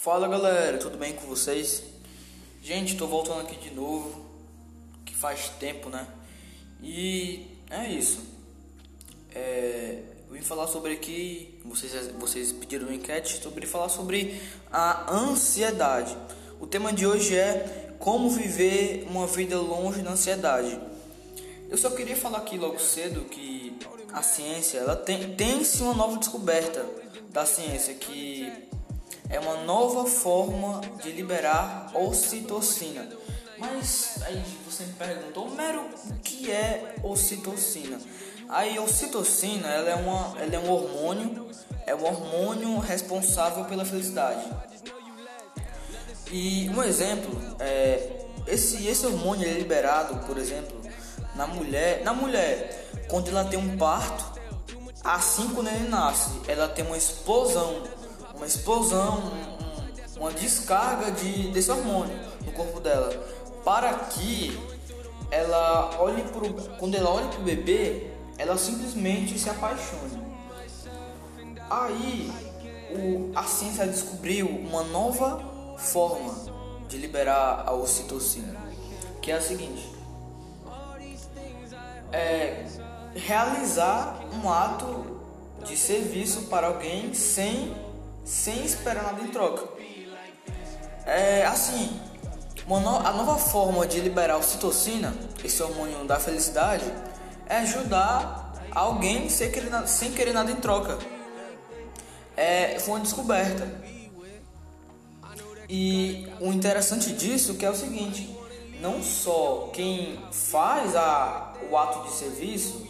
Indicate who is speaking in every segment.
Speaker 1: Fala galera, tudo bem com vocês? Gente, tô voltando aqui de novo, que faz tempo, né? E é isso. É, eu vim falar sobre aqui, vocês, vocês pediram uma enquete sobre falar sobre a ansiedade. O tema de hoje é como viver uma vida longe da ansiedade. Eu só queria falar aqui logo cedo que a ciência, ela tem tem-se uma nova descoberta da ciência que é uma nova forma de liberar ocitocina. Mas aí você me perguntou, Mero, o que é ocitocina? Aí, ocitocina, ela é, uma, ela é um hormônio, é um hormônio responsável pela felicidade. E um exemplo, é, esse, esse hormônio é liberado, por exemplo, na mulher, na mulher, quando ela tem um parto, assim quando ele nasce, ela tem uma explosão uma explosão, um, uma descarga de, desse hormônio no corpo dela, para que ela olhe pro, quando ela olha para o bebê, ela simplesmente se apaixone. Aí o, a ciência descobriu uma nova forma de liberar a ocitocina, que é a seguinte: é realizar um ato de serviço para alguém sem sem esperar nada em troca. É assim, no, a nova forma de liberar a ocitocina, esse hormônio da felicidade, é ajudar alguém sem querer, sem querer nada em troca. É, foi uma descoberta. E o interessante disso que é o seguinte, não só quem faz a, o ato de serviço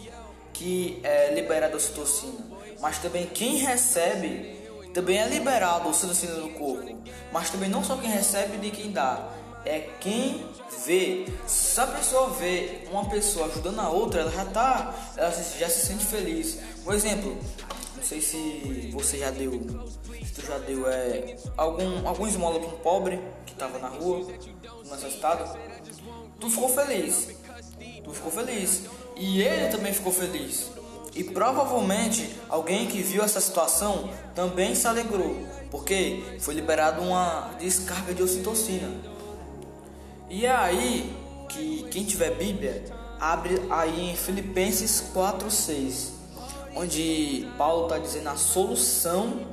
Speaker 1: que é liberado a ocitocina, mas também quem recebe também é liberado o ocitocina no corpo, mas também não só quem recebe de quem dá, é quem vê. Se a pessoa vê uma pessoa ajudando a outra, ela já tá, ela já se sente feliz. Um exemplo, não sei se você já deu, se tu já deu é algum algum esmola para um pobre que tava na rua, necessitado, tu ficou feliz. Tu ficou feliz e ele também ficou feliz. E provavelmente alguém que viu essa situação também se alegrou, porque foi liberada uma descarga de ocitocina. E é aí que quem tiver Bíblia, abre aí em Filipenses 4:6, onde Paulo está dizendo a solução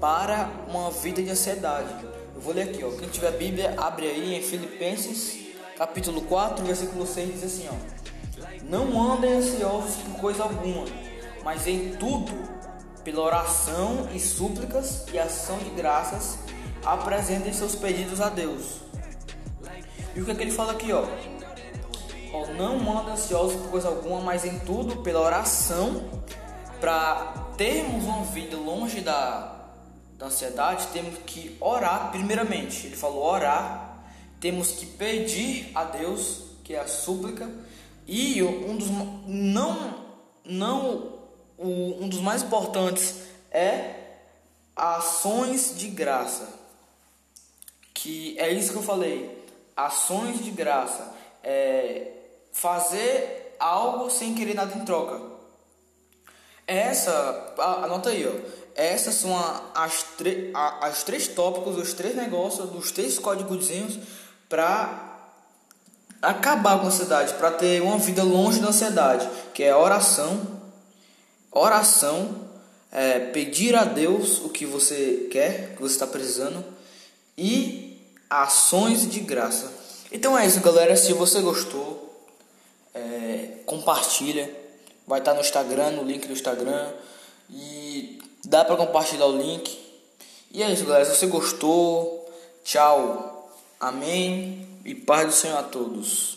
Speaker 1: para uma vida de ansiedade. Eu vou ler aqui, ó. Quem tiver Bíblia, abre aí em Filipenses capítulo 4, versículo 6 diz assim, ó: não andem ansiosos por coisa alguma, mas em tudo, pela oração e súplicas e ação de graças, apresentem seus pedidos a Deus. E o que é que ele fala aqui, ó? ó não andem ansiosos por coisa alguma, mas em tudo, pela oração, para termos uma vida longe da, da ansiedade, temos que orar primeiramente. Ele falou orar, temos que pedir a Deus, que é a súplica, e um dos não não o, um dos mais importantes é ações de graça. Que é isso que eu falei. Ações de graça é fazer algo sem querer nada em troca. Essa, anota aí, ó. Essas são as, as três tópicos, os três negócios, dos três códigos para acabar com a ansiedade, para ter uma vida longe da ansiedade, que é oração, oração, é, pedir a Deus o que você quer, o que você está precisando e ações de graça. Então é isso, galera. Se você gostou, é, compartilha. Vai estar no Instagram, no link do Instagram e dá para compartilhar o link. E é isso, galera. Se você gostou, tchau, amém e paz do Senhor a todos.